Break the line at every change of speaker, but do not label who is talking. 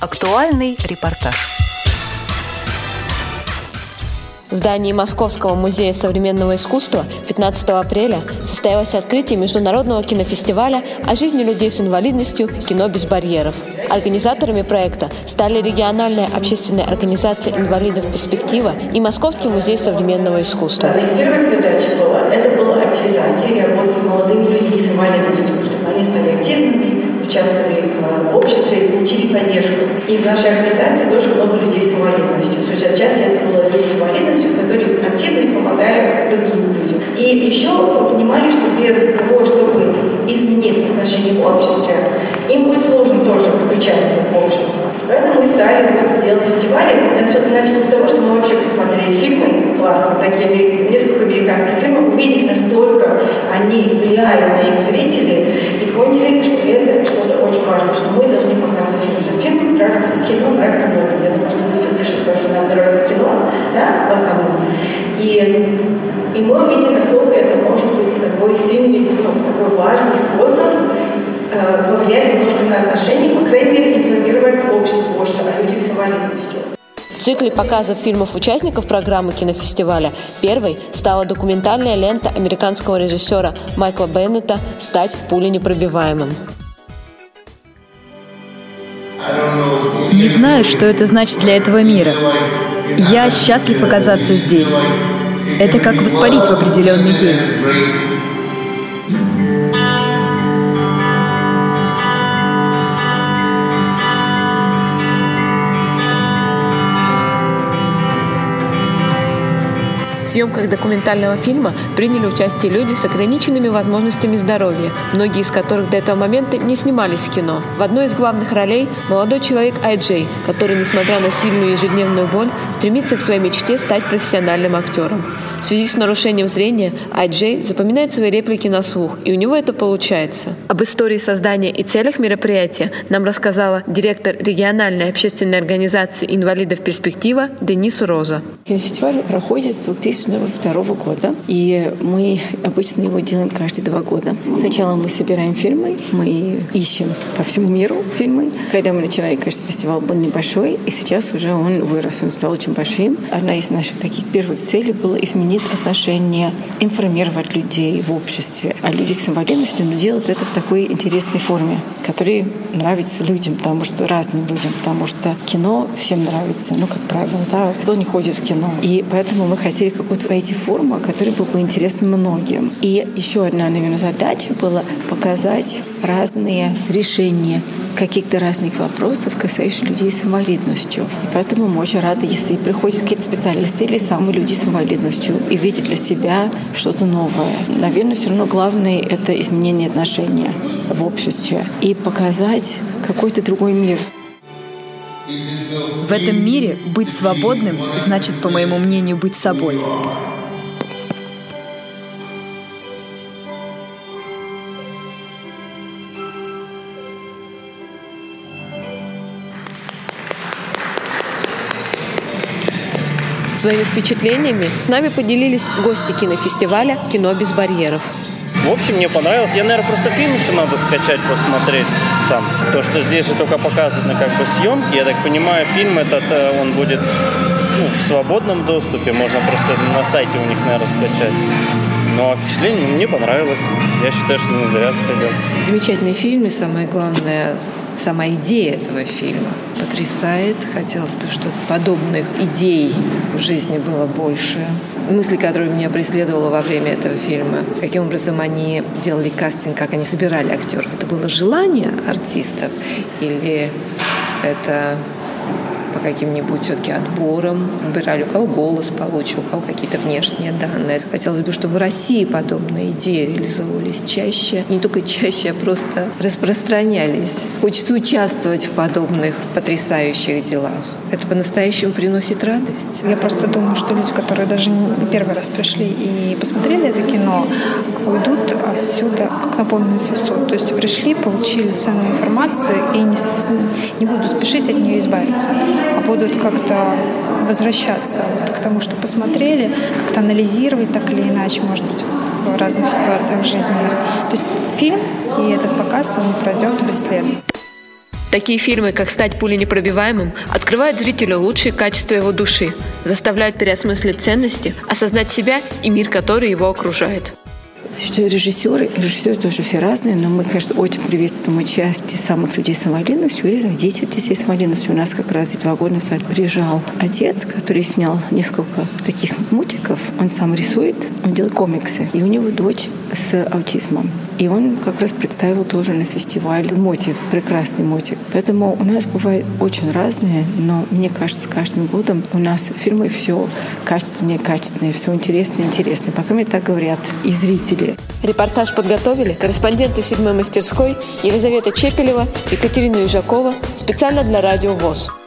Актуальный репортаж.
В здании Московского музея современного искусства 15 апреля состоялось открытие международного кинофестиваля о жизни людей с инвалидностью «Кино без барьеров». Организаторами проекта стали региональная общественная организация инвалидов «Перспектива» и Московский музей современного искусства.
Одна из первых задач была, это была активизация и работа с молодыми людьми с инвалидностью, чтобы они стали активными, в обществе и получили поддержку. И в нашей организации тоже много людей с инвалидностью. Отчасти это было люди с инвалидностью, которые активно помогают другим людям. И еще мы понимали, что без того, чтобы изменить отношения в обществе, им будет сложно тоже включаться в общество. Поэтому мы стали вот делать фестивали. Начали с того, что мы вообще посмотрели фильмы классно, такие несколько американских фильмов, увидели, настолько они влияют на их зрителей, поняли, что это что-то очень важное, что мы должны показывать фильм. Фильм нравится, кино нравится многим. Я думаю, что мы все пришли, потому что нам нравится кино, да, в основном. И, и мы увидели, насколько это может быть такой сильный, ну, такой важный способ э, повлиять немножко на отношения, по крайней мере, информировать общество больше
В цикле показов фильмов участников программы кинофестиваля первой стала документальная лента американского режиссера Майкла Беннета «Стать пуленепробиваемым».
Не знаю, что это значит для этого мира. Я счастлив оказаться здесь. Это как воспарить в определенный день.
В съемках документального фильма приняли участие люди с ограниченными возможностями здоровья, многие из которых до этого момента не снимались в кино. В одной из главных ролей молодой человек Айджей, который, несмотря на сильную ежедневную боль, стремится к своей мечте стать профессиональным актером. В связи с нарушением зрения Айджей запоминает свои реплики на слух, и у него это получается. Об истории создания и целях мероприятия нам рассказала директор региональной общественной организации инвалидов «Перспектива» Денис Роза.
Кинофестиваль проходит с 2000 2002 года. И мы обычно его делаем каждые два года. Сначала мы собираем фильмы, мы ищем по всему миру фильмы. Когда мы начинали, конечно, фестиваль был небольшой, и сейчас уже он вырос, он стал очень большим. Одна из наших таких первых целей была изменить отношения, информировать людей в обществе о людях с инвалидностью, но делать это в такой интересной форме, которая нравится людям, потому что разным людям, потому что кино всем нравится, ну, как правило, да, кто не ходит в кино. И поэтому мы хотели как вот найти форму, которая была бы интересна многим. И еще одна, наверное, задача была показать разные решения каких-то разных вопросов, касающихся людей с инвалидностью. И поэтому мы очень рады, если приходят какие-то специалисты или самые люди с инвалидностью и видят для себя что-то новое. Наверное, все равно главное — это изменение отношения в обществе и показать какой-то другой мир.
В этом мире быть свободным значит, по моему мнению, быть собой.
Своими впечатлениями с нами поделились гости кинофестиваля «Кино без барьеров».
В общем, мне понравилось. Я, наверное, просто фильм еще надо скачать, посмотреть сам. То, что здесь же только показаны как бы съемки, я так понимаю, фильм этот, э, он будет ну, в свободном доступе, можно просто на сайте у них, наверное, скачать. Ну, а впечатление мне понравилось. Я считаю, что не зря сходил.
Замечательный фильм, и самое главное, сама идея этого фильма потрясает. Хотелось бы, чтобы подобных идей в жизни было больше. Мысли, которые меня преследовала во время этого фильма, каким образом они делали кастинг, как они собирали актеров. Это было желание артистов или это по каким-нибудь все-таки отборам, выбирали, у кого голос получше, у кого какие-то внешние данные. Хотелось бы, чтобы в России подобные идеи реализовывались чаще. Не только чаще, а просто распространялись. Хочется участвовать в подобных потрясающих делах. Это по-настоящему приносит радость.
Я просто думаю, что люди, которые даже не первый раз пришли и посмотрели это кино, уйдут отсюда как наполненный сосуд. То есть пришли, получили ценную информацию и не, не будут спешить от нее избавиться а будут как-то возвращаться вот к тому, что посмотрели, как-то анализировать так или иначе, может быть, в разных ситуациях жизненных. То есть этот фильм и этот показ, он не пройдет бесследно.
Такие фильмы, как «Стать пуленепробиваемым», открывают зрителю лучшие качества его души, заставляют переосмыслить ценности, осознать себя и мир, который его окружает.
Существуют режиссеры, режиссеры тоже все разные, но мы, конечно, очень приветствуем участие самых людей самоленностью или родителей детей самоленностью. У нас как раз два года назад приезжал отец, который снял несколько таких мультиков. Он сам рисует, он делает комиксы. И у него дочь с аутизмом. И он как раз представил тоже на фестивале мотик, прекрасный мотик. Поэтому у нас бывает очень разные, но мне кажется, с каждым годом у нас фильмы все качественнее, качественнее, все интереснее, интереснее. Пока мне так говорят и зрители.
Репортаж подготовили корреспонденты седьмой мастерской Елизавета Чепелева, Екатерина Ижакова специально для Радио ВОЗ.